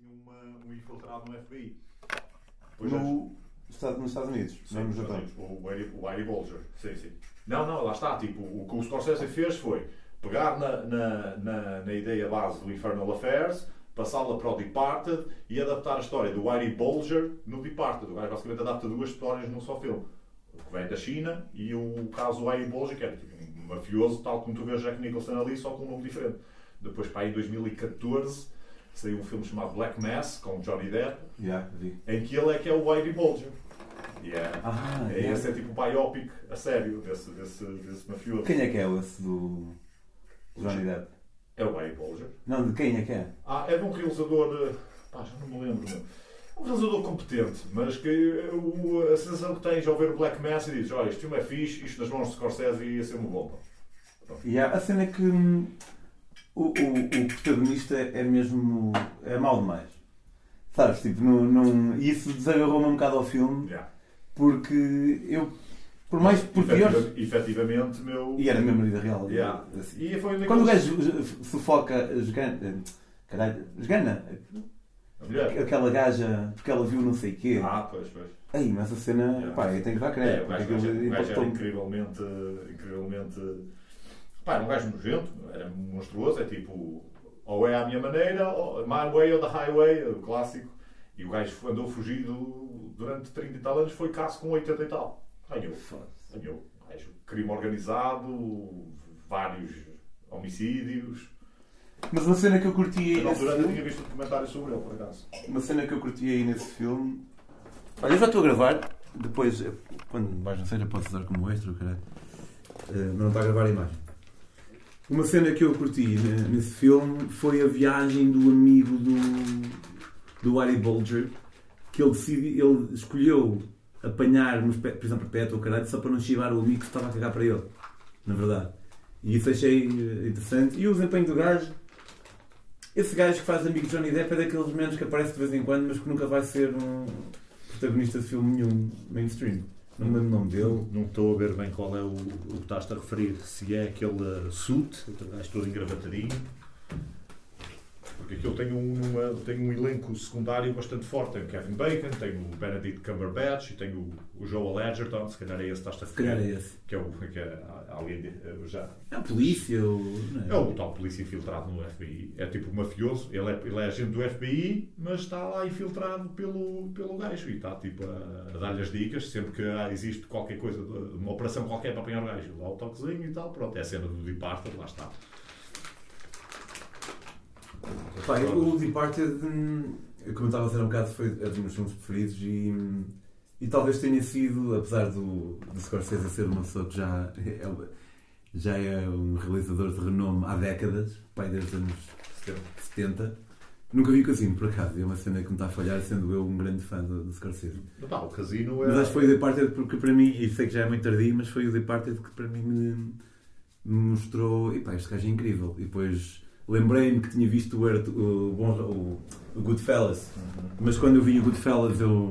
tinha uma, um infiltrado no FBI. Depois no, Estado, nos Estados Unidos, sim, não no Japão. O Whitey Bulger, sim, sim. Não, não, lá está. Tipo, o que o Scorsese fez foi pegar na, na, na, na ideia base do Infernal Affairs, passá-la para o Departed e adaptar a história do Whitey Bulger no Departed. O gajo basicamente adapta duas histórias num só filme. O que vem da China e o caso Whitey Bulger, que é tipo, um mafioso, tal como tu vês Jack Nicholson ali, só com um nome diferente. Depois, para aí, em 2014, saiu um filme chamado Black Mass, com Johnny Depp, yeah, em que ele é que é o Whitey Bulger. Yeah. Ah, é, yeah. Esse é tipo o biopic a sério desse, desse, desse mafioso. Quem é que é esse do Johnny Depp? É o Whitey Bulger. Não, de quem é que é? Ah, é de um realizador. Eh, pá, já não me lembro. Um realizador competente, mas que o, a sensação que tens ao ver o Black Mass e dizes: olha, este filme é fixe, isto nas mãos de Scorsese ia ser uma bomba. E yeah, a cena é que hum, o, o, o protagonista é mesmo. é mal demais. Sabes? Tipo, não, não, isso desagarrou-me um bocado ao filme. Yeah. Porque eu. Por mais por pior. Efetivamente, meu. E era mesmo na vida real. Yeah. E foi Quando o gajo sufoca esgana. Caralho, esgana. Aquela gaja, porque ela viu não sei o quê. Ah, pois, pois. Aí, mas a cena, yeah. pá, eu tenho que dar crédito. É, o gajo, o gajo era incrivelmente, incrivelmente Pá, era um gajo nojento, era monstruoso, é tipo, ou é à minha maneira, ou my way ou the highway, o clássico. E o gajo andou fugido durante 30 e tal anos, foi caso com 80 e tal. Ganhou. Ganhou. Gajo, crime organizado, vários homicídios. Mas uma cena que eu curti aí. Na altura tinha visto um documentário sobre ele, por acaso. Uma cena que eu curti aí nesse filme. Olha, eu já estou a gravar. Depois, quando mais não seja, posso usar como extra, caralho. Uh, mas não está a gravar a imagem. Uma cena que eu curti nesse filme foi a viagem do amigo do, do Harry Bulger, que ele, decidi, ele escolheu apanhar uma prisão perpétua ou caralho só para não chivar o amigo que estava a cagar para ele. Na verdade. E isso achei eh, interessante. E o desempenho do gajo. Esse gajo que faz amigo de Johnny Depp é daqueles momentos que aparece de vez em quando, mas que nunca vai ser um protagonista de filme nenhum mainstream. Não me lembro o nome dele. Não estou a ver bem qual é o, o que estás a referir. Se é aquele suit, gajo todo engravatadinho. Porque aqui eu tenho, uma, tenho um elenco secundário bastante forte. Tenho Kevin Bacon, tenho o Benedict Cumberbatch e tenho o, o Joel Edgerton. Se calhar é esse que estás a calhar é esse. Que é, o, que é alguém já. É a polícia. Ou... É o tal polícia infiltrado no FBI. É tipo mafioso. Ele é, ele é agente do FBI, mas está lá infiltrado pelo, pelo gajo. E está tipo a, a dar-lhe as dicas. Sempre que ah, existe qualquer coisa, uma operação qualquer para apanhar o gajo, lá o toquezinho e tal. Pronto, é a cena do Departed, lá está. Pá, o Departed, como eu estava a dizer um bocado, foi é dos meus filmes preferidos e, e talvez tenha sido, apesar do, do Scorsese ser uma pessoa que já é, já é um realizador de renome há décadas, pai desde os anos 70. Nunca vi o Casino, por acaso. É uma cena que me está a falhar, sendo eu um grande fã do, do Scorsese. Não, o Casino é... Mas acho que foi o Departed porque para mim, e sei que já é muito tardio, mas foi o Departed que para mim me, me mostrou, e pá, este gajo é incrível. E depois lembrei-me que tinha visto o, o, o, o Goodfellas, uhum. mas quando eu vi o Goodfellas eu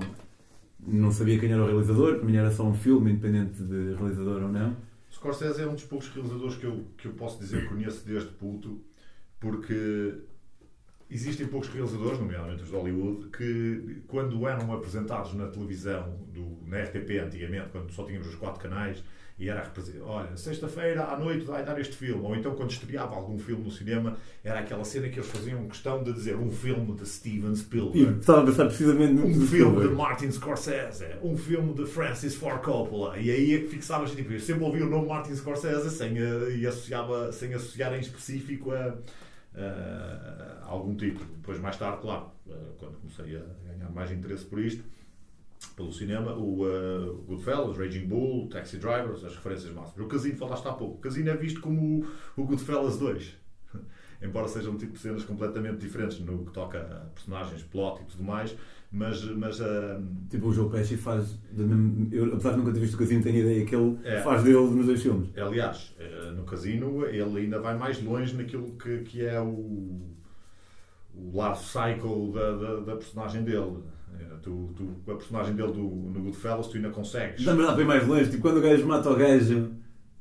não sabia quem era o realizador, para mim era só um filme, independente de realizador ou não. Scorsese é um dos poucos realizadores que eu, que eu posso dizer que conheço desde puto, porque existem poucos realizadores, nomeadamente os de Hollywood, que quando eram apresentados na televisão, do, na RTP antigamente, quando só tínhamos os quatro canais, e era olha, sexta-feira à noite vai dar este filme, ou então quando estreava algum filme no cinema, era aquela cena que eles faziam questão de dizer um filme de Steven Spielberg, estava a pensar precisamente um filme Spielberg. de Martin Scorsese, um filme de Francis Ford Coppola, e aí é que fixavas, tipo, eu sempre ouvia o nome Martin Scorsese sem, eh, e associava, sem associar em específico a, a, a algum título. Depois, mais tarde, claro, eh, quando comecei a ganhar mais interesse por isto, pelo cinema, o uh, Goodfellas, Raging Bull, Taxi Drivers, as referências máximas. O Casino falaste há pouco. O Casino é visto como o, o Goodfellas 2. Embora sejam tipo de cenas completamente diferentes no que toca a personagens, plot e tudo mais, mas. mas uh... Tipo, o Joe Pesci faz. Eu, apesar de nunca ter visto o Casino, tenho ideia que ele é, faz dele nos dois filmes. Aliás, eh, no Casino, ele ainda vai mais longe naquilo que, que é o, o lado psycho da, da, da personagem dele é, tu, tu, a personagem dele do, no Goodfellas, tu ainda consegues. Dá-me lá bem mais longe, tipo, quando o gajo mata o gajo,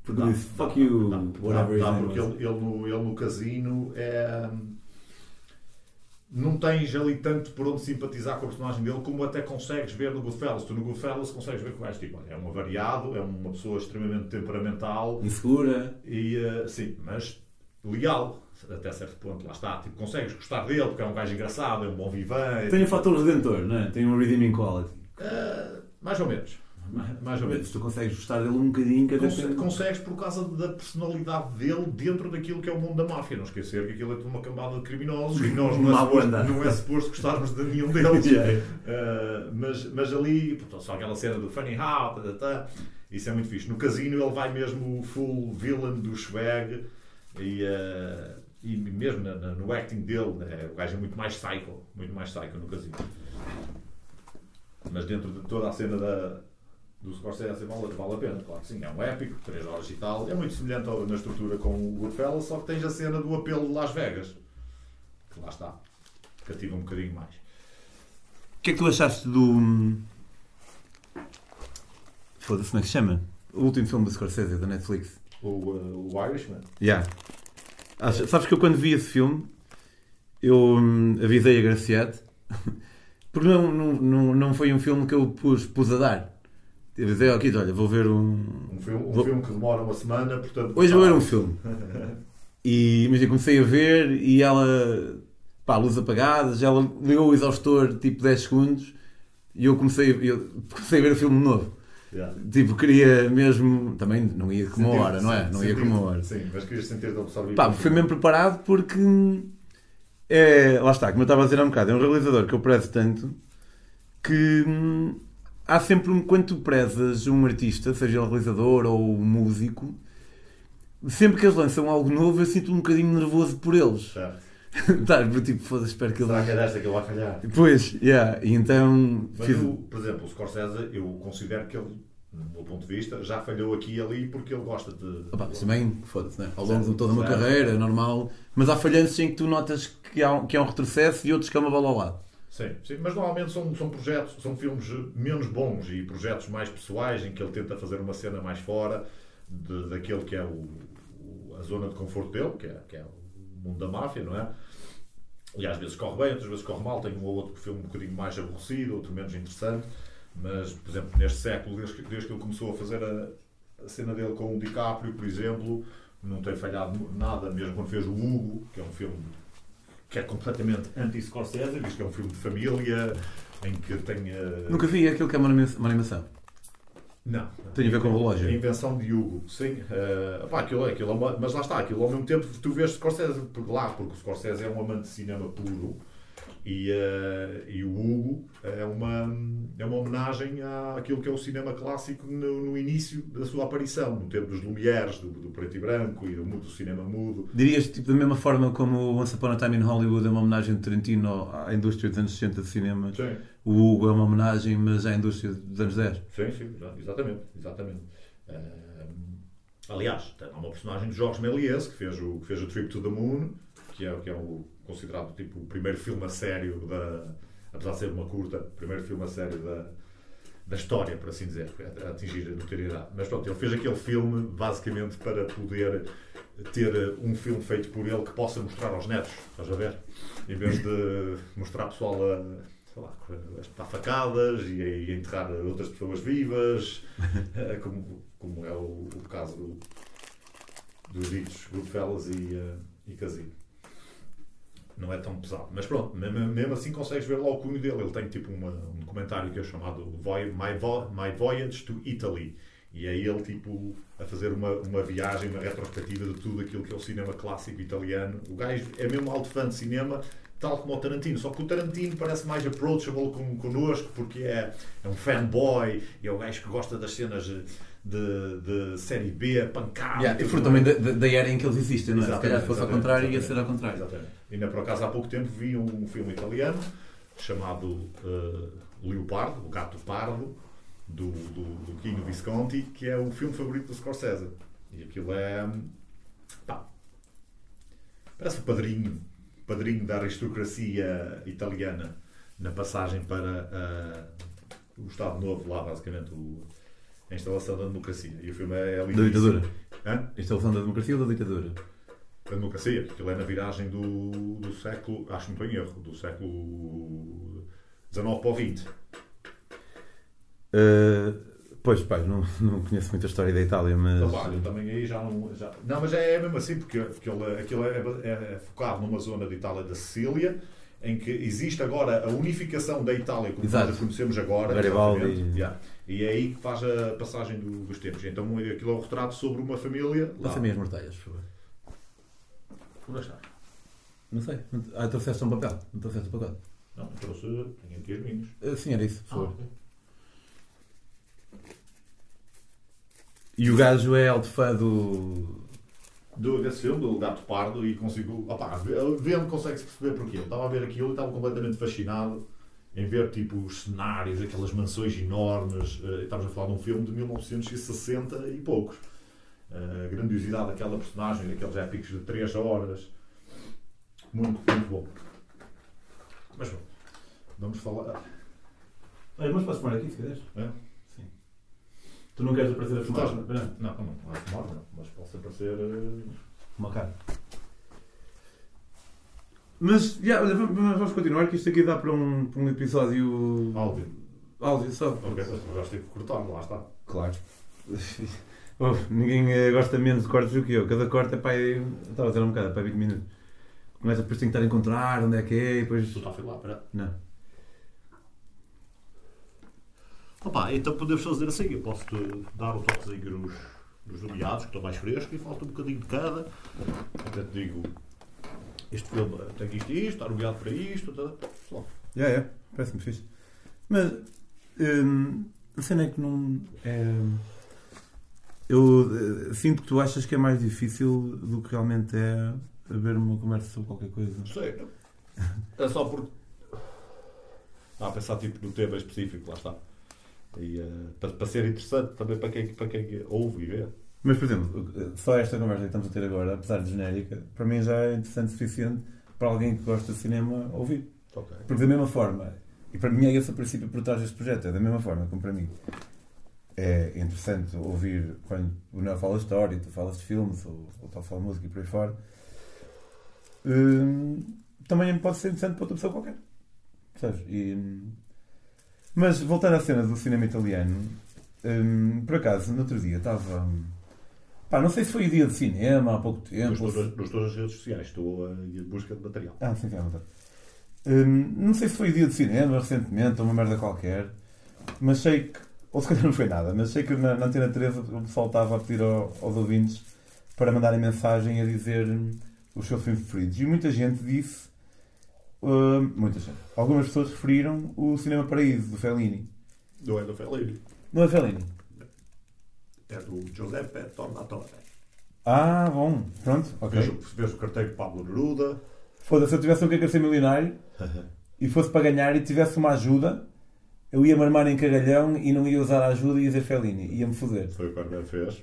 porque diz fuck you, whatever. Dá, porque ele, ele, no, ele no casino é. não tens ali tanto por onde simpatizar com a personagem dele como até consegues ver no Goodfellas. Tu no Goodfellas consegues ver que o gajo tipo, é um avariado, é uma pessoa extremamente temperamental Insegura. e uh, sim, mas leal até certo ponto, lá está. Tipo, consegues gostar dele porque é um gajo engraçado, é um bom vivan. Tem o fator redentor, não é? Tem um redeeming quality. Uh, mais ou menos. Mais ou menos. Tu consegues gostar dele um bocadinho até Conse consegues por causa da personalidade dele dentro daquilo que é o mundo da máfia. Não esquecer que aquilo é tudo uma cambada de criminosos e nós não é, suposto, não é suposto gostarmos de nenhum deles. Yeah. Uh, mas, mas ali, portanto, só aquela cena do funny how, tá, tá, tá, isso é muito fixe. No casino ele vai mesmo full villain do swag e, uh, e mesmo na- na- no acting dele, né, o gajo é muito mais psycho, muito mais psycho no casino. Mas dentro de toda a cena da, do Scorsese vale, vale a pena, claro que sim, é um épico, 3 horas e tal, é muito semelhante ao- na estrutura com o Goodfellas, só que tens a cena do apelo de Las Vegas, que lá está, cativa um bocadinho mais. O que é que tu achaste do. Foda-se, como é que se chama? O último filme do Scorsese, da Netflix. O, uh, o Irishman, Yeah. Acho- sabes que eu quando vi esse filme, eu hum, avisei a Graciete, porque não, não, não, não foi um filme que eu pus, pus a dar. Eu avisei Kid, olha, vou ver um. um filme, um Vou- filme que demora uma semana, portanto... Hoje vou ver um filme. E imagina, comecei a ver e ela, pá, luz apagadas, ela ligou o exaustor tipo 10 segundos e eu comecei, eu comecei a ver o filme novo. Yeah. Tipo, queria mesmo. Também não ia com uma hora, não é? Não ia com sentir- uma hora. Sim, mas querias sentir-te absorvido. Pá, fui mesmo preparado porque. É, lá está, como eu estava a dizer há um bocado, é um realizador que eu prezo tanto que hum, há sempre um. Quando tu prezas um artista, seja ele realizador ou músico, sempre que eles lançam algo novo, eu sinto um bocadinho nervoso por eles. Certo. tá, tipo, foda-se, espero que ele. Será que é desta que ele vai falhar? Pois, yeah, e então. Mas, fiz- o, por exemplo, o Scorsese, eu considero que ele, no meu ponto de vista, já falhou aqui e ali porque ele gosta de... Opa, mas também, foda-se, né? Ao longo de toda uma Certo. carreira, é normal. Mas há falhanças em que tu notas que há, um- que há um retrocesso e outros que é uma bola ao lado. Sim, sim, mas normalmente são, são projetos, são filmes menos bons e projetos mais pessoais em que ele tenta fazer uma cena mais fora de- daquele que é o, o- a zona de conforto dele, que é, que é o mundo da máfia, não é? E às vezes corre bem, outras vezes corre mal. Tem um ou outro filme um bocadinho mais aborrecido, outro menos interessante. Mas, por exemplo, neste século, desde que, desde que ele começou a fazer a, a cena dele com o DiCaprio, por exemplo, não tem falhado nada, mesmo quando fez o Hugo, que é um filme que é completamente anti-Scorsese, diz que é um filme de família, em que tem... Nunca vi aquilo que é uma animação. Não. Tem a ver com o relógio. A invenção de Hugo, sim. Eh, pá, aquilo, é- aquilo é uma- mas lá está, aquilo ao mesmo tempo tu vês Scorsese por lá, porque o Scorsese é um amante de cinema puro e, eh, e o Hugo é uma, é uma homenagem àquilo que é o cinema clássico no, no início da sua aparição, no tempo dos Lumières, do, do preto e branco e do, do cinema mudo. Dirias tipo, da mesma forma como Once Upon a Time in Hollywood é uma homenagem de Tarantino à indústria dos anos 60 de cinema, Sim. O Hugo é uma homenagem, mas à indústria dos anos 10. Sim, sim, exa- exatamente. exatamente. Eh, aliás, lá uma personagem de Jorge Méliès que fez o, que fez o Trip to the Moon, que é, que é o, considerado tipo, o primeiro filme a sério, da, apesar de ser uma curta, o primeiro filme a sério da, da história, por assim dizer, a, atingir a notoriedade. Mas pronto, ele fez aquele filme basicamente para poder ter um filme feito por ele que possa mostrar aos netos, estás a ver? Em vez de mostrar pessoal a, sei lá, a facadas e a, e a enterrar outras pessoas vivas, eh, como, como é o, o caso do, dos ditos Goodfellas e, eh, e Casino. Não é tão pesado. Mas pronto, mesmo, assim consegues ver lá o cunho dele. Ele tem tipo uma- um documentário que é chamado My, Vo- My Voyage to Italy. E é ele tipo a fazer uma, uma viagem, uma retrospectiva de tudo aquilo que é o cinema clássico italiano. O gajo é mesmo alto fã de cinema, tal como o Tarantino. Só que o Tarantino parece mais approachable com, connosco porque é, é um fanboy e é o gajo que gosta das cenas de, de série B, pancada. Yeah, e por também da, era em que eles existem, não é? Se calhar fosse ao contrário, ia ser ao contrário. Exatamente. Ainda por acaso há pouco tempo vi um filme italiano chamado eh, Leopardo, o Gato Pardo, do, do, do Quino Visconti, que é o filme favorito do Scorsese. E aquilo é. pá, parece o padrinho, padrinho da aristocracia italiana na passagem para eh, o Estado Novo, lá basicamente o- a instalação da democracia. E o filme é, é Da ditadura. Hã? Isto é o da democracia ou da ditadura? A democracia, aquilo é na viragem do, do século, acho que não estou em erro, do século XIX para o XX. Uh, pois, pai, não, não conheço muita história da Itália, mas. Então, eu também aí já não. Já... Não, mas é mesmo assim, porque aquilo, aquilo é, é, é focado numa zona de Itália da Sicília em que existe agora a unificação da Itália como Exato. nós a conhecemos agora. Garibaldi. Yeah. E é aí que faz a passagem do, dos tempos. Então aquilo é um retrato sobre uma família. Passa-me as mortalhas, por favor. Por achar. Não sei. Ah, trouxeste um papel. Não trouxeste um papel. Não, trouxe. Tenho aqui as minhas. Uh, sim, era isso, por favor. Ah, okay. E o gajo é alto fã do. Do, desse filme, do Gato Pardo, e consigo. Opá, vendo consegue-se perceber porquê. Eu estava a ver aquilo e estava completamente fascinado em ver tipo os cenários, aquelas mansões enormes. Uh, estamos a falar de um filme de 1960 e poucos. Uh, a grandiosidade daquela personagem, daqueles épicos de 3 horas. Muito, muito bom. Mas bom, vamos falar. Olha, mas posso fumar aqui se quiseres? É? Tu não queres aparecer a fumar? Não, não, não, não, a fumar não, mas posso aparecer. Uh... Uma cara. Mas, yeah, olha, vamos continuar, que isto aqui dá para um, para um episódio. Áudio. Áudio só. Ok, mas vais ter que cortar, lá está. Claro. oh, ninguém eh, gosta menos de cortes do que eu. Cada corte é para aí. Estava a dizer um bocado, é para 20 minutos. Começa depois tem que estar a encontrar onde é que é e depois. Tu está a filar, espera. Não. Opa, então podemos fazer assim, eu posso-te dar o toquezinho nos, nos nomeados, que estão mais frescos, e falta um bocadinho de cada. Até te digo, este filme tem isto e isto, está nomeado para isto, tá. É, é, parece-me fixe. Mas, hum, a cena é que não... É, eu uh, sinto que tu achas que é mais difícil do que realmente é haver uma conversa sobre qualquer coisa. Sei. É só porque... Ah, a pensar tipo no tema específico, lá está. E, uh, para, para, ser interessante também para quem, para quem ouve e vê. Mas, por exemplo, só esta conversa que estamos a ter agora, apesar de genérica, para mim já é interessante o suficiente para alguém que gosta de cinema ouvir. Okay. Porque, da mesma forma, e para mim é esse o princípio por trás deste projeto, é da mesma forma como para mim é interessante ouvir quando o Neo fala de história, tu falas de filmes, ou, ou tu fala de música e por aí fora. Hum, também pode ser interessante para outra pessoa qualquer. Sabes? E, mas voltando à cena do cinema italiano, hum, por acaso, no outro dia estava. Pá, não sei se foi o dia de cinema há pouco tempo. Nos todas, todas as redes sociais, estou em busca de material. Ah, sim, sim, é verdade. Hum, não sei se foi o dia de cinema recentemente, ou uma merda qualquer, mas sei que. Ou se calhar não foi nada, mas sei que na, na Antena 13 o pessoal estava a pedir ao, aos ouvintes para mandarem mensagem a dizer os seus filmes preferidos. E muita gente disse Uh, muita gente. Algumas pessoas referiram o Cinema Paraíso, do Fellini. Não é do Fellini. Não é Fellini? É do Giuseppe Tornatore. Ah, bom. Pronto, ok. Vejo, vejo o carteiro de Pablo Neruda. Foda-se, se eu tivesse um que ser milionário e fosse para ganhar e tivesse uma ajuda, eu ia-me armar em cagalhão e não ia usar a ajuda e ia dizer Fellini. Ia-me foder. Foi o que o Armando fez.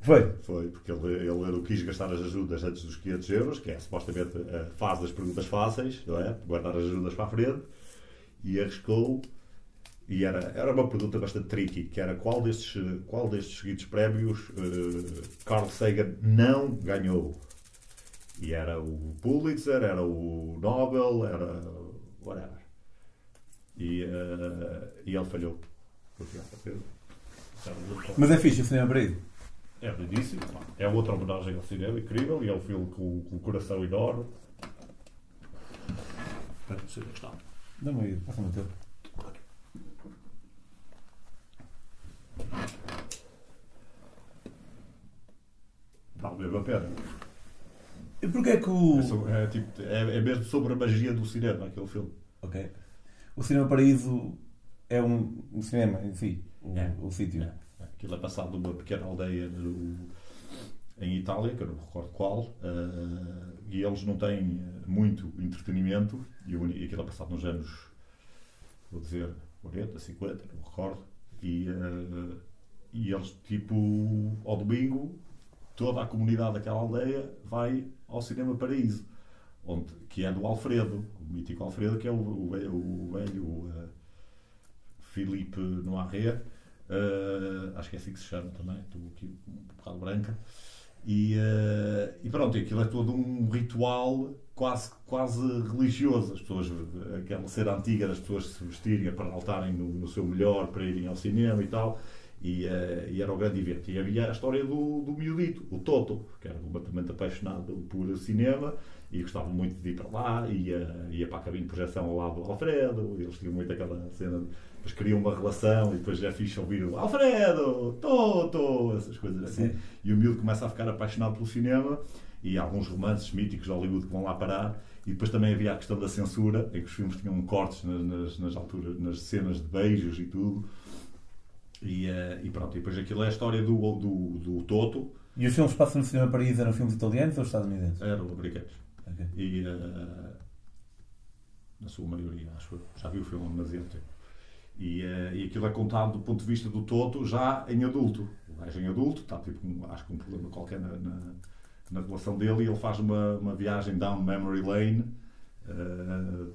Foi? Foi, porque ele, ele não quis gastar as ajudas antes dos 500 euros, que é supostamente a fase das perguntas fáceis, não é? Guardar as ajudas para a frente, e arriscou. E era, era uma pergunta bastante tricky, que era qual destes, qual destes seguidos prémios uh, Carl Sagan não ganhou? E era o Pulitzer, era o Nobel, era whatever. E, uh, e ele falhou. Mas é fixe o cinema para isso. É lindíssimo. É outra homenagem ao cinema incrível e é um filme com, com um coração enorme. Espera, não sei onde é está. Dá-me aí, passa-me o teu. Vale mesmo a pena. E porquê que o. É, é, tipo, é, é mesmo sobre a magia do cinema, aquele filme. Ok. O Cinema Paraíso é um, um cinema em si, o, é. o sítio. É. Aquilo é passado numa pequena aldeia no, em Itália, que eu não me recordo qual, uh, e eles não têm muito entretenimento, e, e aquilo é passado nos anos, vou dizer, 40, 50, não me recordo, e, uh, e eles, tipo, ao domingo, toda a comunidade daquela aldeia vai ao Cinema Paraíso, onde, que é do Alfredo, o mítico Alfredo, que é o, o, o velho uh, Filipe Noiré, Uh, acho que é assim que se chama também, estou aqui um bocado branca. E, uh, e pronto, aquilo é todo um ritual quase, quase religioso. As pessoas, aquela cena antiga das pessoas se vestirem para altarem no, no seu melhor, para irem ao cinema e tal. E, uh, e, era o grande evento. E havia a história do, do miudito, o Toto, que era completamente apaixonado por cinema e gostava muito de ir para lá, ia, ia para a cabine de projeção ao lado do Alfredo, eles tinham muito aquela cena, depois criam uma relação e depois já fixe ouvir o Alfredo, Toto, essas coisas assim. Sim. E o miúdo começa a ficar apaixonado pelo cinema e alguns romances míticos de Hollywood que vão lá parar. E depois também havia a questão da censura, em que os filmes tinham cortes nas, nas, nas alturas, nas cenas de beijos e tudo. E, uh, e, pronto, e depois aquilo é a história do, do, do Toto. E os filmes passam no cinema Paris eram filmes italianos ou estadunidenses? Eram americanos. Okay. E uh, na sua maioria, acho Já vi o filme demasiado tempo. E, uh, e aquilo é contado do ponto de vista do Toto já em adulto. O gajo em adulto, está tipo, acho que um problema qualquer na, na, na relação dele e ele faz uma, uma viagem down memory lane uh,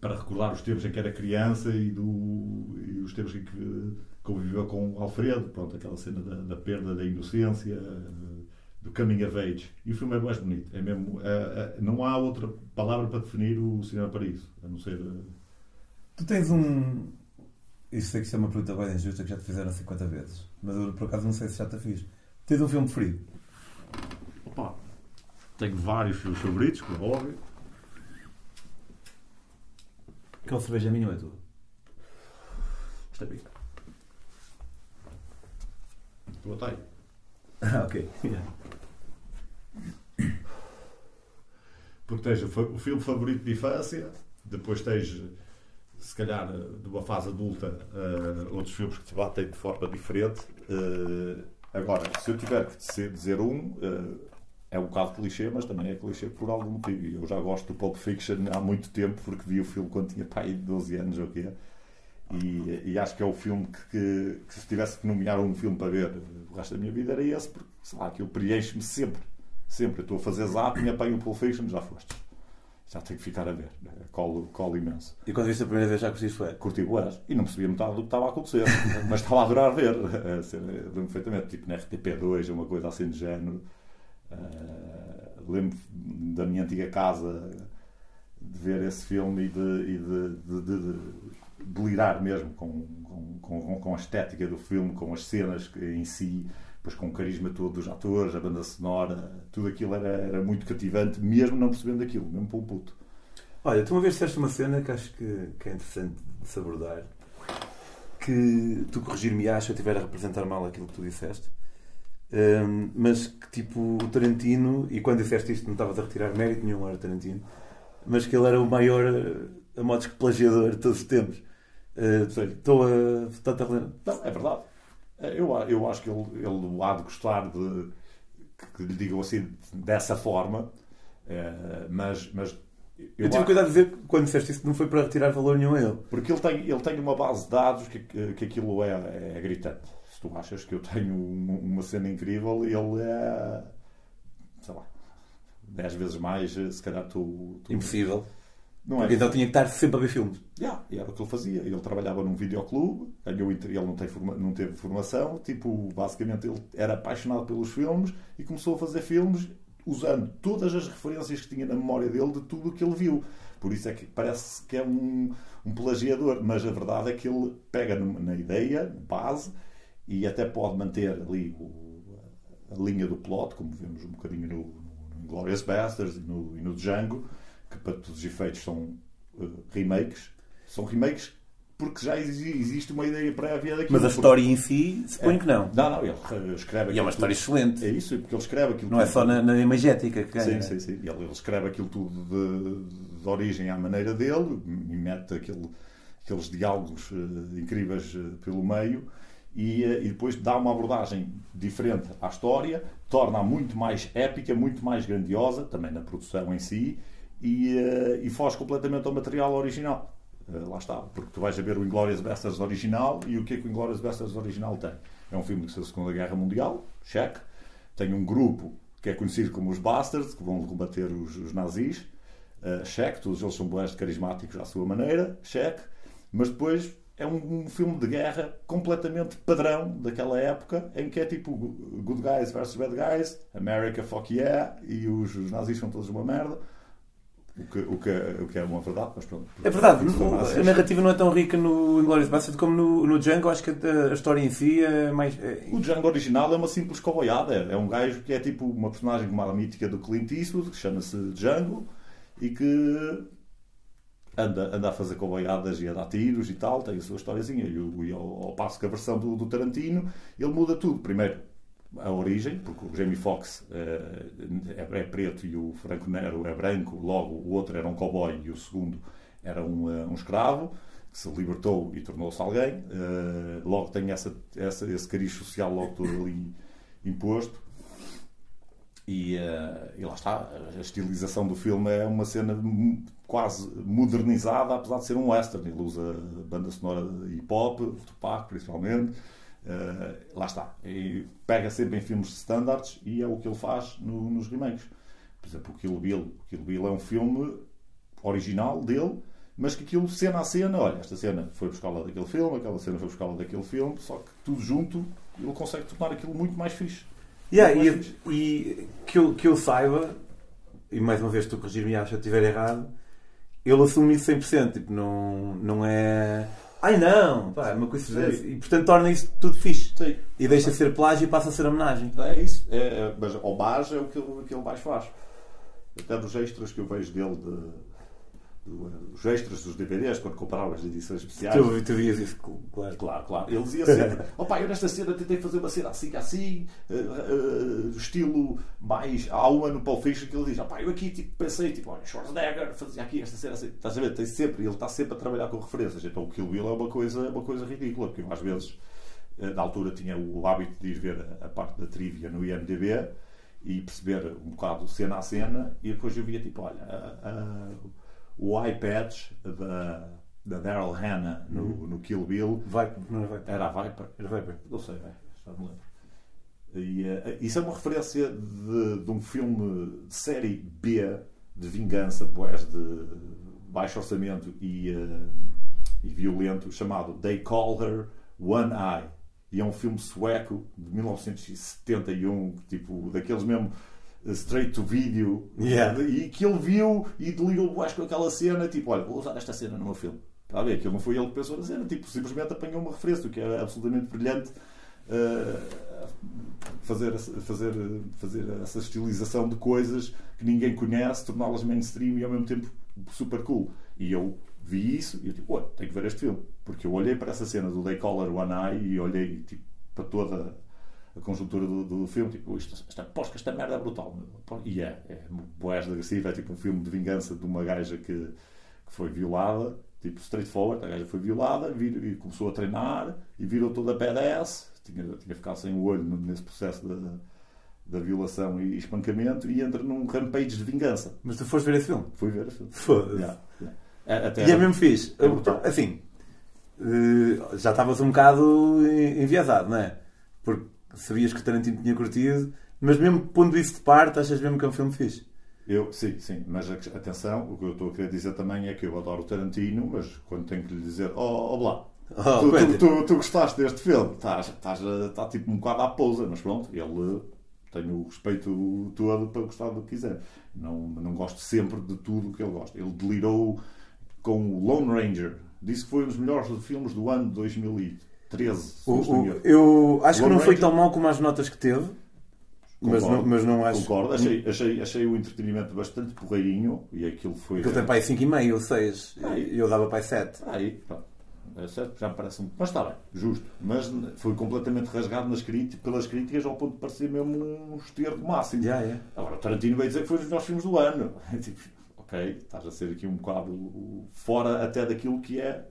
para recordar os tempos em que era criança e, do, e os tempos em que conviveu com Alfredo, pronto, aquela cena da, da perda da inocência, do coming of age. E o filme é mais bonito. É mesmo, não há outra palavra para definir o cinema para isso, a não ser. Tu tens um. Isso sei que isto é uma pergunta bem injusta que já te fizeram 50 vezes, mas eu por acaso não sei se já te fiz. Tens um filme preferido? Opa, tenho vários filmes favoritos, como é óbvio. Aquela cerveja minha ou é tua? Isto é bem. Botei. Ah, ok. Yeah. Porque tens o filme favorito de infância, depois tens, se calhar, de uma fase adulta, uh, outros filmes que te batem de forma diferente. Uh, agora, se eu tiver que dizer um, uh, é um bocado clichê, mas também é clichê por algum motivo. Eu já gosto do Pulp Fiction há muito tempo, porque vi o filme quando tinha pai de 12 anos ou quê. E, e, acho que é o filme que, que, que, se tivesse que nomear um filme para ver o resto da minha vida era esse, porque sei lá, que eu preencho-me sempre. Sempre. Eu estou a fazer zapping, apanho o Pulp Fiction, já foste. Já tenho que ficar a ver. Colo, colo imenso. E quando viste a primeira vez já curtiste foi? Curti boas. E não percebia metade do que estava a acontecer. mas estava a adorar ver. Lembro perfeitamente. Tipo na RTP2, uma coisa assim de género. Uh, lembro da minha antiga casa de ver esse filme e de, e de, de, de delirar mesmo com, com, com, com, a estética do filme, com as cenas em si, depois com o carisma todo dos atores, a banda sonora, tudo aquilo era, era muito cativante, mesmo não percebendo aquilo, mesmo para um puto. Olha, tu uma vez disseste uma cena que acho que, que é interessante de se abordar, que tu corrigir-me-ás se eu estiver a representar mal aquilo que tu disseste, um, mas que tipo o Tarantino, e quando disseste isto não estavas a retirar mérito nenhum era Tarantino, mas que ele era o maior a modos que plagiador de todos os tempos. Uh, estou a... Não, é verdade. Eh, eu, eu acho que ele, ele há de gostar de que lhe digam assim dessa forma, uh, mas, mas eu, eu tive acho... cuidado de dizer quando disseste isso não foi para retirar valor nenhum a ele. Porque ele tem, ele tem uma base de dados que, que aquilo é, é gritante. Se tu achas que eu tenho uma cena incrível, ele é. sei lá. 10 vezes mais, se calhar tu. tu... Impossível. Não é? Então tinha que estar sempre a ver filmes. Yeah, e era o que ele fazia. Ele trabalhava num videoclube, ganhou, ele não, tem forma, não teve formação, tipo, basicamente ele era apaixonado pelos filmes e começou a fazer filmes usando todas as referências que tinha na memória dele de tudo o que ele viu. Por isso é que parece que é um, um plagiador, mas a verdade é que ele pega na ideia, base, e até pode manter ali o, a linha do plot, como vemos um bocadinho no, no Glorious Bastards e no, e no Django que para todos os efeitos são uh, remakes, são remakes porque já existe uma ideia prévia daquilo. Mas a história em si, suponho é, que não. Não, não, ele escreve E é uma história tudo. excelente. É isso, porque ele escreve aquilo Não é tudo. é só na, na imagética que Sim, sim, sim. Ele, ele escreve aquilo tudo de, de, origem à maneira dele e mete aquele, aqueles diálogos uh, incríveis uh, pelo meio e, uh, e depois dá uma abordagem diferente à história, torna-a muito mais épica, muito mais grandiosa, também na produção em si, e, uh, e foge completamente ao material original. Uh, lá está, porque tu vais a ver o Inglourious Basterds original e o que é que o Inglourious Basterds original tem? É um filme da Segunda Guerra Mundial, cheque. Tem um grupo que é conhecido como os Bastards, que vão combater os, os nazis, uh, cheque. Todos eles são bons carismáticos à sua maneira, cheque. Mas depois é um, um filme de guerra completamente padrão daquela época, em que é tipo good guys versus bad guys, America fuck yeah, e os, os nazis são todos uma merda. O que, o, que, o que é uma verdade, mas pronto. É verdade, a narrativa não é tão rica no Inglourious Bastard como no, no Django. Acho que a, a história em si é mais. é- O Django original é uma simples cowboyada. É um gajo que é tipo uma personagem como a mítica do Clint Eastwood, que chama-se Django, e que anda, anda a fazer cowboyadas e a dar tiros e tal, tem a sua historiazinha. E, e ao, ao passo que a versão do, do Tarantino, ele muda tudo. Primeiro, a origem, porque o Jamie Foxx eh, é, é preto e o Franco Nero é branco, logo o outro era um cowboy e o segundo era um, eh, um escravo que se libertou e tornou-se alguém. Eh, logo tem essa, essa- esse cariz social logo todo ali imposto. E, e lá está, a estilização do filme é uma cena quase modernizada, apesar de ser um western. Ele usa banda sonora de hip hop, Tupac principalmente. Eh, lá está. E pega sempre em filmes de standards e é o que ele faz no- nos remakes. Por exemplo, o Kill Bill. O Kill Bill é um filme original dele, mas que aquilo, cena a cena, olha, esta cena foi buscar lá daquele filme, aquela cena foi buscar lá daquele filme, só que tudo junto ele consegue tornar aquilo muito mais fixe. Yeah, Muito e, mais fixe. e que, eu, que eu saiba, e mais uma vez tu corrigir-me se eu estiver errado, ele assume isso 100%. Tipo, não, não é. Ai não! Pá, é uma coisa Sim. E portanto torna isso tudo fixe. Sim. E deixa de ser plágio e passa a ser homenagem. É isso. É, é, mas é o que ele, que ele mais faz. Até nos extras que eu vejo dele, de, os extras dos DVDs, quando comprava as edições especiais. Tu, tu vias isso, claro. Claro, claro. Ele dizia sempre: opá, eu nesta cena tentei fazer uma cena assim, assim, eh, eh, estilo mais. Há uma no Pulp Fiction que ele diz: opá, eu aqui tipo, pensei, tipo, olha, Schwarzenegger fazia aqui esta cena assim. Estás a ver? Tem sempre, ele está sempre a trabalhar com referências. Então o Kill Bill é uma coisa, uma coisa ridícula, porque eu às vezes, eh, na altura, tinha o hábito de ir ver a, parte da trivia no IMDB e perceber um bocado cena a cena, e depois eu via tipo, olha, a- o patch da, da Daryl Hannah no, no Kill Bill Vai, não é vai. era a Viper? Era Viper. Não sei, já me lembro. E, eh, isso é uma referência de, de um filme de série B de vingança, de boés de baixo orçamento e, eh, e violento, chamado They Call Her One Eye. E é um filme sueco de 1971, tipo, daqueles mesmo straight to video. Yeah. E que ele viu e delirou boés com aquela cena, tipo, olha, vou usar esta cena no meu filme. Está a ver? Aquilo não foi ele que pensou na cena, tipo, simplesmente apanhou uma referência, o que é absolutamente brilhante. eh, fazer, essa- fazer, fazer essa estilização de coisas que ninguém conhece, torná-las mainstream e ao mesmo tempo super cool. E eu vi isso e eu tipo, "Ué, tenho que ver este filme. Porque eu olhei para essa cena do They Collar One Eye e olhei tipo, para toda a conjuntura do, do filme, tipo, isto, esta, que esta merda é brutal. meu." E é, é boés de agressivo, é tipo um filme de vingança de uma gaja que, que foi violada, tipo straightforward, a gaja foi violada vir, e começou a treinar e virou toda badass, tinha, tinha ficado sem o olho nesse processo da, da violação e espancamento e entra num rampage de vingança. Mas tu foste ver esse filme? Fui ver esse filme. Foda-se. Yeah, yeah. É, até E é mesmo fixe. É brutal. Assim, eh, já estavas um bocado en- enviesado, não é? Porque sabias que Tarantino tinha curtido, mas mesmo pondo isso de parte, achas mesmo que é um filme fixe? Eu, sim, sim, mas atenção, o que eu estou a querer dizer também é que eu adoro o Tarantino, mas quando tenho que lhe dizer, oh, oh, oh olá, oh, tu, tu, tu, tu, gostaste deste filme, estás, estás, está tipo um bocado à pousa, mas pronto, ele tem o respeito todo para gostar do que quiser. Não, não gosto sempre de tudo o que ele gosta. Ele delirou com o Lone Ranger, disse que foi um dos melhores filmes do ano de 2008. 13. O, o, eu acho Lone que não Ranger. foi tão mal como as notas que teve. Mas não, mas não acho. Concordo, achei, achei, achei o entretenimento bastante porreirinho e aquilo foi. Aquilo tem para aí 5,5 ou 6. Aí eu dava para aí 7. Aí, pronto. É certo? Já me parece um. Mas está bem, justo. Mas foi completamente rasgado nas críticas, pelas críticas ao ponto de parecer mesmo um esterco máximo. Yeah, yeah. Agora, o Tarantino veio dizer que foi um dos melhores filmes do ano. tipo, ok, estás a ser aqui um bocado fora até daquilo que é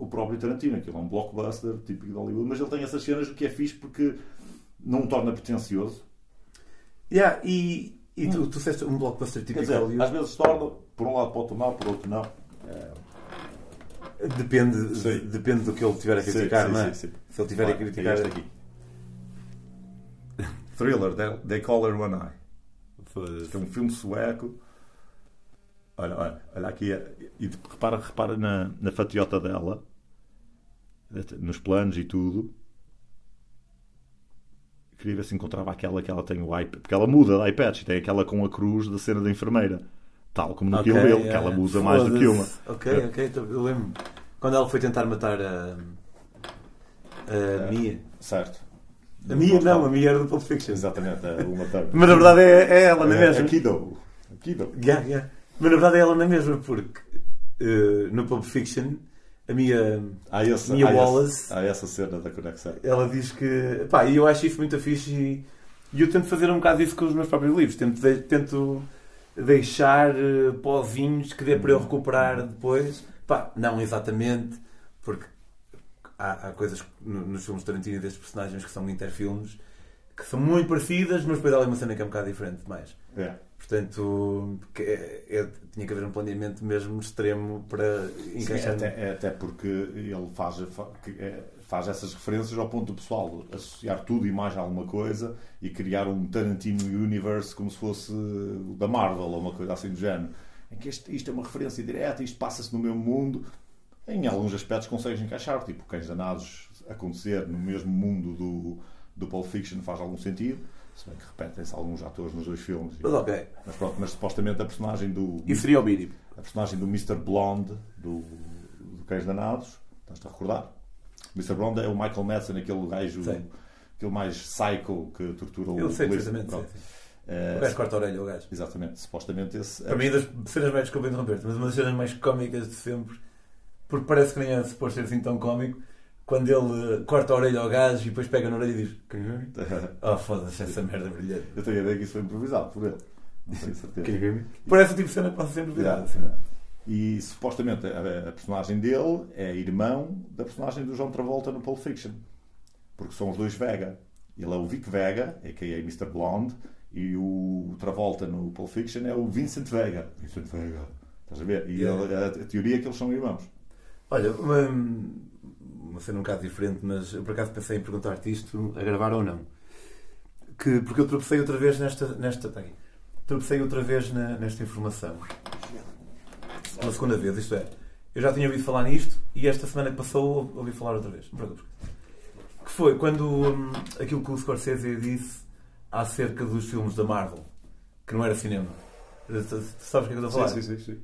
o próprio Tarantino. Aquilo é um blockbuster típico de Hollywood, mas ele tem essas cenas o que é fixe porque não o torna pretencioso. Yeah, e e tu, tu disseste um blockbuster típico dizer, Hollywood? às vezes torna, por um lado pode tornar, por outro não. Depende, Sim. depende do que ele tiver a Sim, criticar, sim, não é? sim, sim. Se ele tiver a Olha, criticar. é este aqui. Thriller, They- They Call Her One Eye. Foda-se. É um filme sueco. Olha, olha, olha aqui. é- E repara, repara na, na fatiota dela. Nos planos e tudo. Queria ver se encontrava aquela que ela tem o iPad. Porque ela muda de iPads. Tem aquela com a cruz da cena da enfermeira. Tal como no Ok, Kill Bill, que yeah. ela usa mais do que uma. Ok, ok, então eu lembro. Quando ela foi tentar matar a. a Mia. Certo. A Mia não, a Mia era do Pulp Fiction. Exatamente, a Uma Thurman. Mas na verdade é, é ela na É, mesma. a Kiddo. A Kiddo. Yeah, yeah. Mas na verdade é ela na mesma, porque eh, no Pulp Fiction a Mia, Há, Mia há, Wallace. esse, há essa cena da conexão. ela diz que. Pá, e eu acho isso muito fixe e, e eu tento fazer um bocado isso com os meus próprios livros. Tento, de- tento deixar eh, pozinhos que dê para eu recuperar depois. Pá, não exatamente, porque há, há coisas no- nos filmes de Tarantino e destes personagens que são interfilmes que são muito parecidas, mas depois há ali uma cena que é um bocado diferente demais. É. Portanto, é- é- tinha que haver um planeamento mesmo extremo para Sim, encaixar. até, é até porque ele faz, é- faz essas referências ao ponto do pessoal associar tudo e mais a alguma coisa e criar um Tarantino Universe como se fosse da Marvel ou uma coisa assim do género. Em que isto, isto é uma referência direta, isto passa-se no mesmo mundo. Em alguns aspectos consegues encaixar, tipo Cães Danados acontecer no mesmo mundo do, do Pulp Fiction faz algum sentido. Se bem que repetem-se alguns atores nos dois filmes. Mas ok. Mas pronto, mas supostamente a personagem do. Isso seria o mínimo. A personagem do Mr. Blonde do, do Cães Danados, estás-te a recordar? O Mr. Blonde é o Michael Madsen, aquele gajo, Sei. aquele mais psycho que tortura o Eu sei. Pronto. sei, sei. Eh, O gajo corta a orelha, o gajo. Exatamente, supostamente esse. Para mim, das cenas mais, desculpa interromper-te, mas uma das cenas mais cómicas de sempre, porque parece que nem é suposto ser assim tão cómico, quando ele corta a orelha ao gajo e depois pega na orelha e diz: you hear me? Oh, foda-se, essa merda é brilhante. Eu tenho a ideia que isso foi improvisado por ele. Não tenho certeza. Parece o tipo de cena que passa sempre virada. E supostamente a, a personagem dele é irmão da personagem do John Travolta no Pulp Fiction. Porque são os dois Vega. Ele é o Vic Vega, a.k.a. Mr. Blonde, e o Travolta no Pulp Fiction é o Vincent Vega. Vincent Vega. Estás a ver? E Yeah. ele- a, a teoria é que eles são irmãos. Olha, uma, uma cena um bocado diferente, mas eu por acaso pensei em perguntar-te isto, a gravar ou não. Que, porque eu tropecei outra vez nesta. nesta tá tropecei outra vez na- nesta informação. Pela segunda vez, isto é. Eu já tinha ouvido falar nisto e esta semana que passou ouvi falar outra vez. Que foi quando hum, aquilo que o Scorsese disse acerca dos filmes da Marvel, que não era cinema. Tu, sabes o que é que eu estou a falar? sim, sim.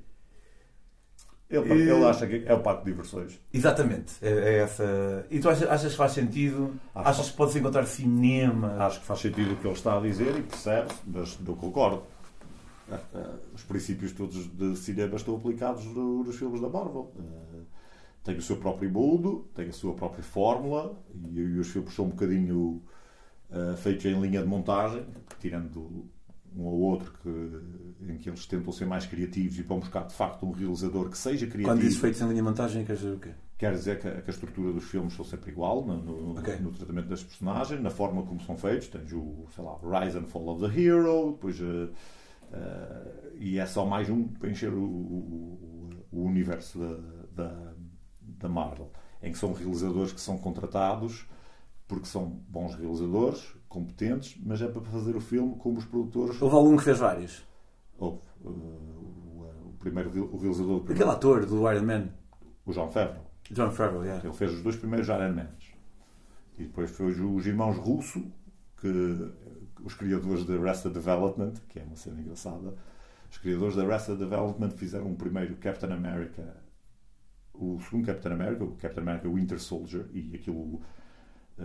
Ele, E- ele acha que é o parque de diversões. Exatamente, é, é essa. E tu achas, achas que faz sentido? Acho achas que pode-se encontrar cinema? Acho que faz sentido o que ele está a dizer e percebe, mas não concordo. Ah, ah, Os princípios todos de cinema estão aplicados no- nos filmes da Marvel. Ah, Tem o seu próprio mundo, tem a sua própria fórmula e, e os filmes são um bocadinho ah, feitos em linha de montagem, tirando um ou outro que, em que eles tentam ser mais criativos e vão buscar de facto um realizador que seja criativo. Quando dizes feitos em linha de montagem, queres dizer o quê? Quer dizer que a, que a estrutura dos filmes são sempre igual no, no- Ok. no tratamento das personagens, na forma como são feitos. Tens o, sei lá, Rise and Fall of the Hero, depois, eh, eh, e é só mais um para encher o, o- o universo da, da, da Marvel, em que são realizadores que são contratados porque são bons realizadores, competentes, mas é para fazer o filme como os produtores. Houve algum que fez vários. Houve, eh, o, o primeiro o realizador, do Aquele primeiro, ator do Iron Man, o John Favreau. John Favreau, yeah. Ele fez os dois primeiros Iron Mans. E depois foi os, os irmãos Russo, que os criadores da Arrested Development, que é uma cena engraçada, os criadores da Arrested Development fizeram o primeiro Captain America, o segundo Captain America, o Captain America Winter Soldier, e aquilo eh,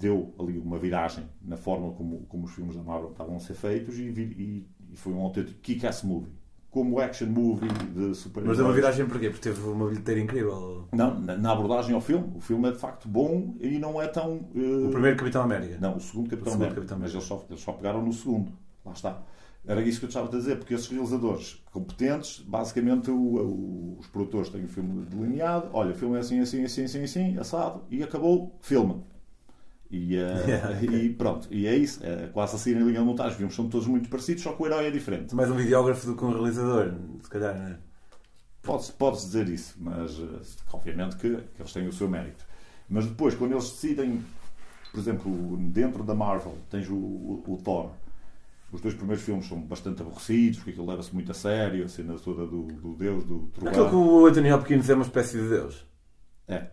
deu ali uma viragem na forma como, como os filmes da Marvel estavam a ser feitos e, e- e foi um autêntico kick-ass movie. Como action movie de super Mas deu uma viragem porquê? Porque teve uma bilheteira incrível. não, na, na abordagem ao filme, o filme é de facto bom e não é tão. eh, O primeiro Capitão América. Não, o segundo Capitão O segundo América. Capitão Mas América. eles só, eles só pegaram no segundo. Lá está. Era isso que eu estava a dizer, porque esses realizadores competentes, basicamente o- o- os produtores têm o filme delineado, olha, o filme é assim, assim, assim, assim, assim, assado, e acabou, filma. E, eh, Yeah, ok. e pronto, e é isso, é quase assim em linha de montagem. Os filmes são todos muito parecidos, só que o herói é diferente. Mais um videógrafo do que um realizador, se calhar, não é? Podes, podes dizer isso, mas eh, obviamente que, que eles têm o seu mérito. Mas depois, quando eles decidem, por exemplo, dentro da Marvel, tens o, o, o Thor. Os dois primeiros filmes são bastante aborrecidos, porque aquilo leva-se muito a sério, a cena toda do, do Deus, do Aquele que trovão. o Anthony Hopkins é uma espécie de Deus. É.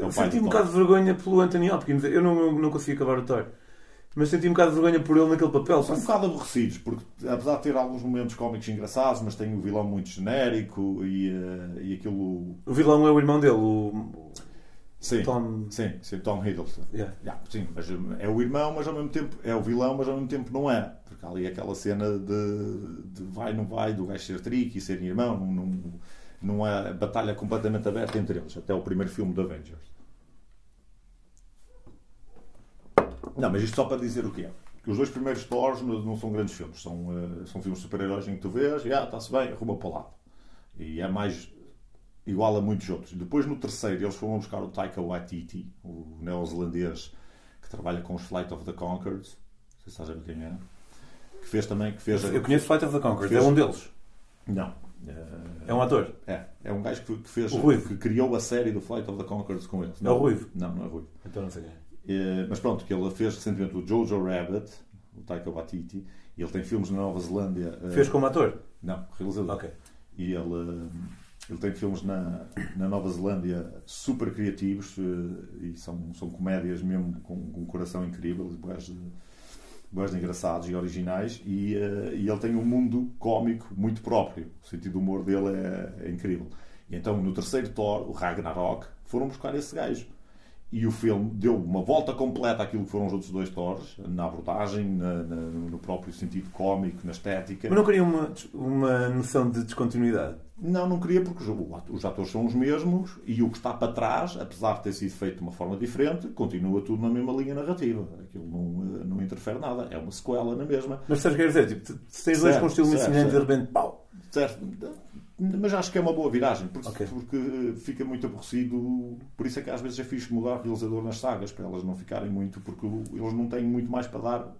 É o pai senti um bocado de vergonha pelo Anthony Hopkins. Eu não, eu não consegui acabar o Thor. Mas senti um bocado de vergonha por ele naquele papel. São um bocado aborrecidos, porque apesar de ter alguns momentos cómicos engraçados, mas tem o vilão muito genérico e, eh, e aquilo. O vilão é o irmão dele, o Sim, Tom. sim, sim, Tom Hiddleston. Yeah. Yeah, sim, mas é o irmão, mas ao mesmo tempo é o vilão, mas ao mesmo tempo não é. Porque há ali aquela cena de, de vai, não vai, do gajo ser tricky e ser irmão, não, não, não é batalha completamente aberta entre eles, até o primeiro filme do Avengers. Não, mas isto só para dizer o que é. Que os dois primeiros Thors não não são grandes filmes, são, eh, são filmes de super-heróis em que tu vês e ah, está-se bem, arruma para o lado. E é mais igual a muitos outros. Depois no terceiro eles foram buscar o Taika Waititi, o neozelandês que trabalha com os Flight of the Conchords. Não sei se estás a ver quem é. Que fez também. Que fez, Eu conheço Flight of the é Fez- um deles. Não. É um ator. É, é um gajo que, fez. O Ruivo. Que criou a série do Flight of the Conchords com eles. É o Ruivo. Não, não é Ruivo. Então não sei quem é. Eh, mas pronto, que ele fez recentemente o Jojo Rabbit, o Taika Waititi, e ele tem filmes na Nova Zelândia. eh, Fez como ator? Não, realizador. Ok. E ele, eh, ele tem filmes na, na Nova Zelândia super criativos e são, são comédias mesmo com, com um coração incrível, boas de engraçados e originais. E, e ele tem um mundo cómico muito próprio. O sentido do humor dele é, é incrível. E então no terceiro Thor, o Ragnarok, foram buscar esse gajo. E o filme deu uma volta completa àquilo que foram os outros dois Thors, na abordagem, na- na- no próprio sentido cómico, na estética. Mas não queria uma, uma noção de descontinuidade. Não, não queria porque os, atores são os mesmos e o que está para trás, apesar de ter sido feito de uma forma diferente, continua tudo na mesma linha narrativa. Aquilo não, não interfere nada. É uma sequela na mesma. Mas sabes o que quer dizer? Tipo, se tens dois com um estilo semelhante, de repente, pau! Certo? Mas acho que é uma boa viragem, porque, Ok. porque fica muito aborrecido. Por isso é que às vezes é fixe mudar o realizador nas sagas, para elas não ficarem muito, porque eles não têm muito mais para dar.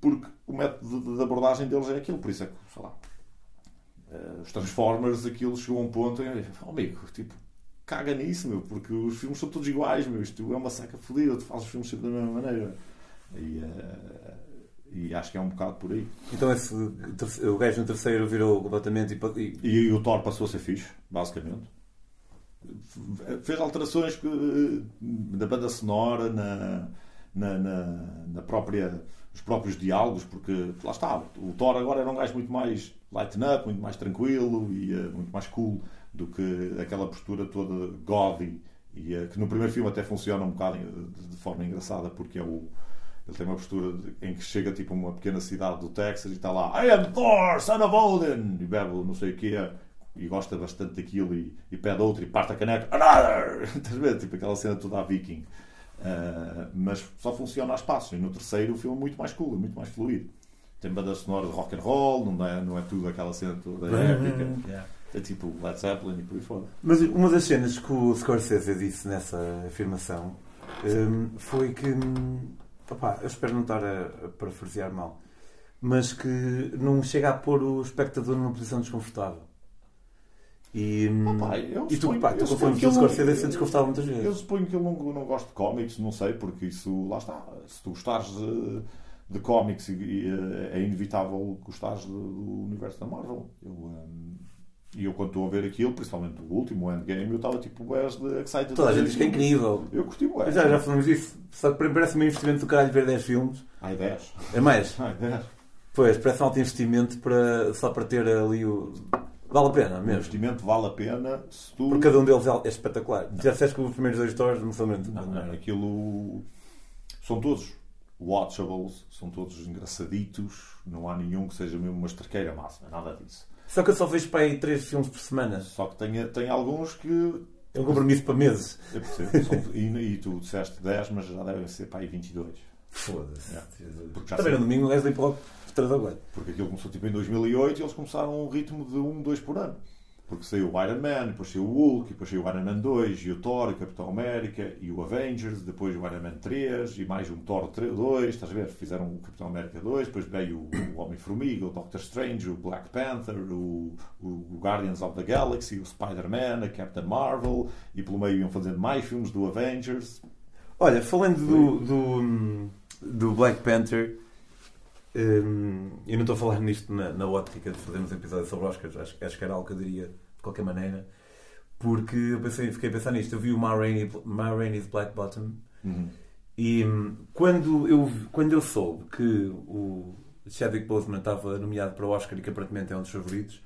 Porque o método de- abordagem deles é aquilo, por isso é que, sei lá, eh, os Transformers, aquilo chegou a um ponto em oh, amigo, tipo, caga nisso, meu, porque os filmes são todos iguais, meu, isto é uma seca fodida, tu fazes os filmes sempre da mesma maneira. E, eh, e acho que é um bocado por aí. Então esse, o gajo no terceiro virou completamente e, e- E, o Thor passou a ser fixe, basicamente. Fez alterações que, na banda sonora, na, na, na, na própria, os próprios diálogos, porque lá está, o Thor agora era um gajo muito mais lighten up, muito mais tranquilo e eh, muito mais cool do que aquela postura toda gaudy e eh, que no primeiro filme até funciona um bocado de, de forma engraçada porque é o ele tem uma postura de- em que chega tipo a uma pequena cidade do Texas e está lá I am Thor, son of Odin e bebe não sei o quê e gosta bastante daquilo e, e pede outro e parte a caneca Another! Estás a ver? Tipo aquela cena toda a viking Uh, mas só funciona a espaços e no terceiro o filme é muito mais cool, é muito mais fluido tem banda sonora de rock and roll não é, não é tudo aquela cena toda épica é tipo Led Zeppelin e por aí fora Mas uma das cenas que o Scorsese disse nessa afirmação hum, foi que. Opá, eu espero não estar a, a parafrasear mal, mas que não chega a pôr o espectador numa posição desconfortável. E, hum, Opa, eu e tu, suponho- pá, eu tu confundes que o Scorsese ser desconfortável muitas Eu vezes. suponho que ele não, não gosta de cómics, não sei, porque isso, lá está. Se tu gostares de, de cómics, eh, é inevitável gostares do, do universo da Marvel. Eu, hum, e eu, quando estou a ver aquilo, principalmente o último, o Endgame, eu estava tipo, bués de excited. Toda a gente diz que é incrível. Eu curti bué. Já, já falamos disso. Só que parece um investimento do caralho ver 10 filmes. Ai, 10. É mais. Ai, 10. Pois, parece um alto investimento para, só para ter ali o. Vale a pena O mesmo. investimento vale a pena se tu. Porque cada um deles é espetacular. Já disseste que os primeiros dois stories não são mesmo. Não, não, aquilo. São todos watchables, são todos engraçaditos, não há nenhum que seja mesmo uma estraqueira máxima, nada disso. Só que eu só vejo para aí 3 filmes por semana. Só que tem, tem alguns que. É um compromisso para meses. Eu percebo, são- e, e tu disseste 10, mas já devem ser para aí 22. Foda-se. É. Também no domingo logo 3 ou 4. Porque aquilo começou tipo em 2008 e eles começaram um ritmo de 1, 2 por ano. Porque saiu o Iron Man, depois saiu o Hulk, depois saiu o Iron Man 2, e o Thor, e o Capitão América, e o Avengers, depois o Iron Man 3, e mais um Thor 3, 2, estás a ver? Fizeram o Capitão América 2, depois veio o, o Homem-Formiga, o Doctor Strange, o Black Panther, o, o Guardians of the Galaxy, o Spider-Man, a Captain Marvel, e pelo meio iam fazendo mais filmes do Avengers. Olha, falando do, do, do Black Panther, hum, eu não estou a falar nisto na, na ótica de fazermos um episódio sobre Oscars, acho, acho que era algo que eu diria de qualquer maneira, Porque eu pensei, fiquei a pensar nisto. Eu vi o Ma, Rainey, Ma Rainey's Black Bottom Uhum. e hum, quando eu, quando eu soube que o Chadwick Boseman estava nomeado para o Oscar e que aparentemente é um dos favoritos,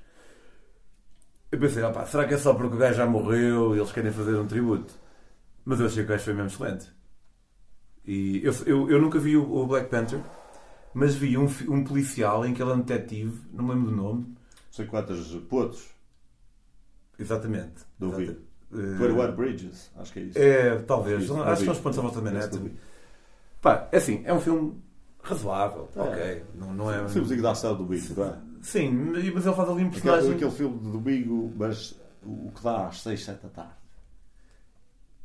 eu pensei, opá, será que é só porque o gajo já morreu e eles querem fazer um tributo? Mas eu achei que o gajo foi mesmo excelente. E eu, eu, eu nunca vi o, o Black Panther, mas vi um, um policial em que ele é um detetive, não me lembro do nome. Sei quantas putos Exatamente. do Exata- vídeo. Eh, 21 Bridges, acho que é isso. É, talvez. Não, não acho que são os pontos à volta da vi. Pá, é assim, é um filme razoável. É. Ok. Não, não é. Um filmezinho da ação do Bigo, não é? Sim, mas ele faz ali um Aquele, personagem. aquele filme do Bigo, mas o que dá às 6, 7 da tarde.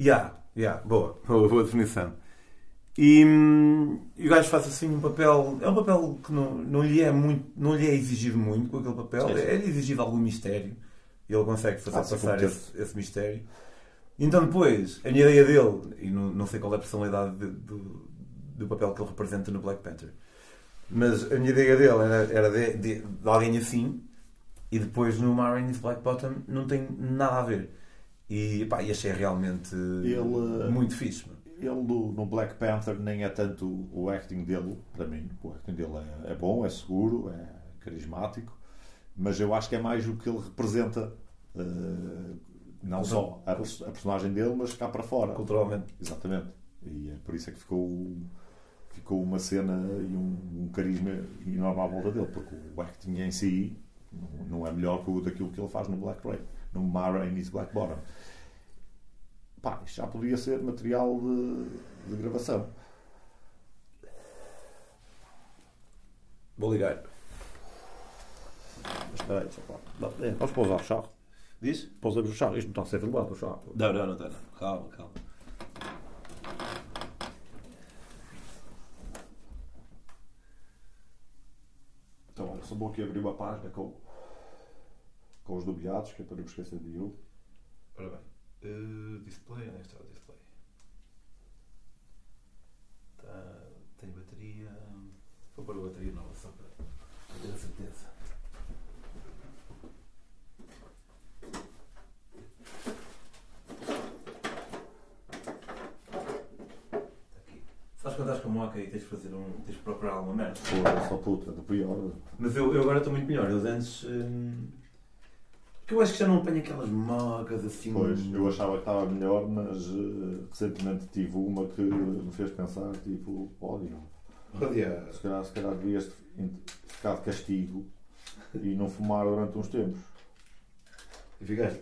Ya, ya, boa, boa, boa definição. E, e o gajo faz assim um papel. É um papel que não, não, lhe, é muito, não lhe é exigido muito com aquele papel. É-lhe exigido algum mistério. E ele consegue fazer Ah, passar esse, esse mistério. Então depois, a minha ideia dele, e não, não sei qual é a personalidade de- do, do papel que ele representa no Black Panther, mas a minha ideia dele era, era de, de- de alguém assim, e depois no Marines Black Bottom não tem nada a ver. E, pá, e achei realmente Ele, muito fixe. mano. Ele no Black Panther nem é tanto o acting dele, para mim. O acting dele é, é bom, é seguro, é carismático, mas eu acho que é mais o que ele representa, eh, não só a, a personagem dele, mas cá para fora. Culturalmente. Exatamente. E é por isso é que ficou, ficou uma cena e um, um carisma enorme à volta dele, porque o acting em si não, é melhor que o daquilo que ele faz no Black Rain, no Ma Rainey's Black Bottom. Pá, isto já podia ser material de, de gravação. Vou ligar. Mas espera aí, só pá. Não, é, Vamos pausar o chá. Diz? Pausamos o chá. Isto não está a ser filmado, o chá. Não, não, não está. Não. Calma, calma. Então, olha, só vou aqui abrir uma página com, com os nomeados, que é para não me esquecer de nenhum. Ora bem. Uh, display, onde é está o display? Tá, tem bateria. Vou pôr a bateria nova só para ter a certeza. Está aqui. Sabes quando estás com a moca e tens de fazer um. tens de procurar alguma merda? Pô, só puta, do pior. Mas eu, eu agora estou muito melhor. Eu antes. hum, Porque eu acho que já não apanho aquelas mocas assim. Pois, eu achava que estava melhor, mas eh, recentemente tive uma que me fez pensar, tipo, olha, Olha. se calhar, se calhar devias ficar de castigo e não fumar durante uns tempos. E ficaste?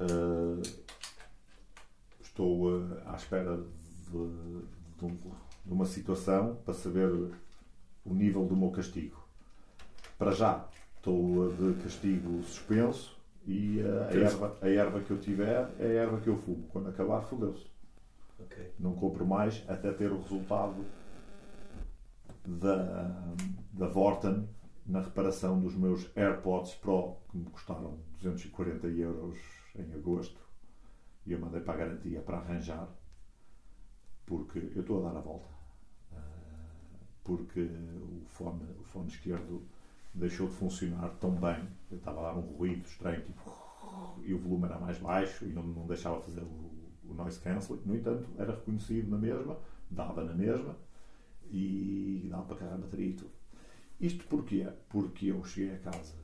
Eh, estou eh, à espera de, de um- uma situação para saber o nível do meu castigo. Para já, estou de castigo suspenso e a, erva, a erva que eu tiver é a erva que eu fumo. Quando acabar, fodeu-se. Ok. Não compro mais até ter o resultado da, da Vorten na reparação dos meus AirPods Pro, que me custaram 240 euros em agosto. E eu mandei para a garantia para arranjar, porque eu estou a dar a volta. Ah, Porque o fone, o fone esquerdo deixou de funcionar tão bem. Eu estava a dar um ruído estranho, tipo, e o volume era mais baixo e não, não deixava fazer o, o noise cancelling. No entanto, era reconhecido na mesma, dava na mesma e dava para carregar a bateria e tudo. Isto porquê? Porque eu cheguei a casa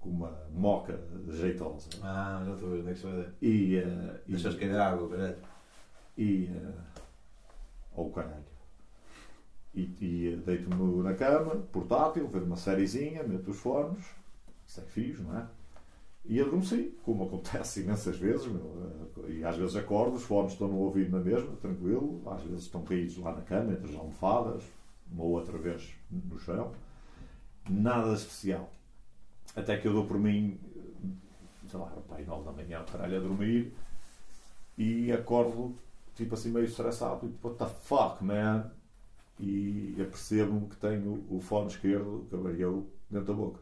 com uma moca jeitosa Ah, já estou a ver onde é que se vai dar. e. eh, e Deixaste cair água, caralho. e. eh, ao caralho. E, e deito-me na cama, portátil, ver uma sériezinha, meto os fones, sem fios, não é? E adormeci, como acontece imensas vezes, meu, eh, e às vezes acordo, os fones estão no ouvido na mesma, tranquilo, às vezes estão caídos lá na cama, entre as almofadas, uma ou outra vez no chão. Nada especial. Até que eu dou por mim, sei lá, pai, nove da manhã, caralho, a dormir, e acordo, tipo assim, meio estressado, tipo, what the fuck, man? E apercebo-me que tenho o fone esquerdo, que avariou, dentro da boca.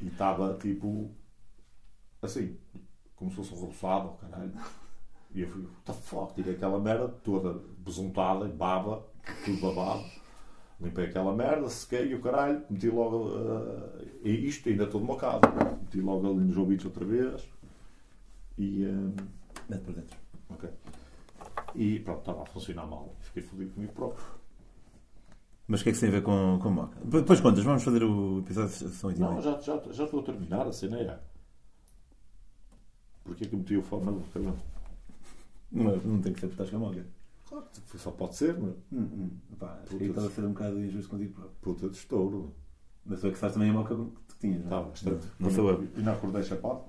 E estava tipo assim, como se fosse um roçado, caralho. E eu fui, what the fuck? Tirei aquela merda toda besuntada, em baba, tudo babado. Limpei aquela merda, sequei o caralho, meti logo. ah, E isto ainda todo mocado. Meti logo ali nos ouvidos outra vez. E. hum, Mete por dentro. ok. E pronto, estava a funcionar mal. Fiquei fodido comigo próprio. Mas o que é que isso tem a ver com, com moca? Depois contas, vamos fazer o episódio de são 8 Não, já, já, já estou a terminar a cena é. Porquê que eu meti o fone na boca? Não. Não, não tem que ser por estás com a moca. Claro, só pode ser, mas Hum, hum. Acho que estás a ser um bocado injusto contigo próprio. puta de estouro. Mas tu é que faz também a moca que tinhas, não é? Está bastante. Não sou eu. E não acordei chapado.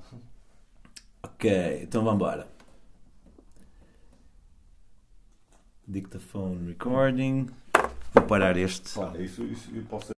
Ok, então vamos embora. Dictaphone recording. Vou parar este. Isso, isso eu posso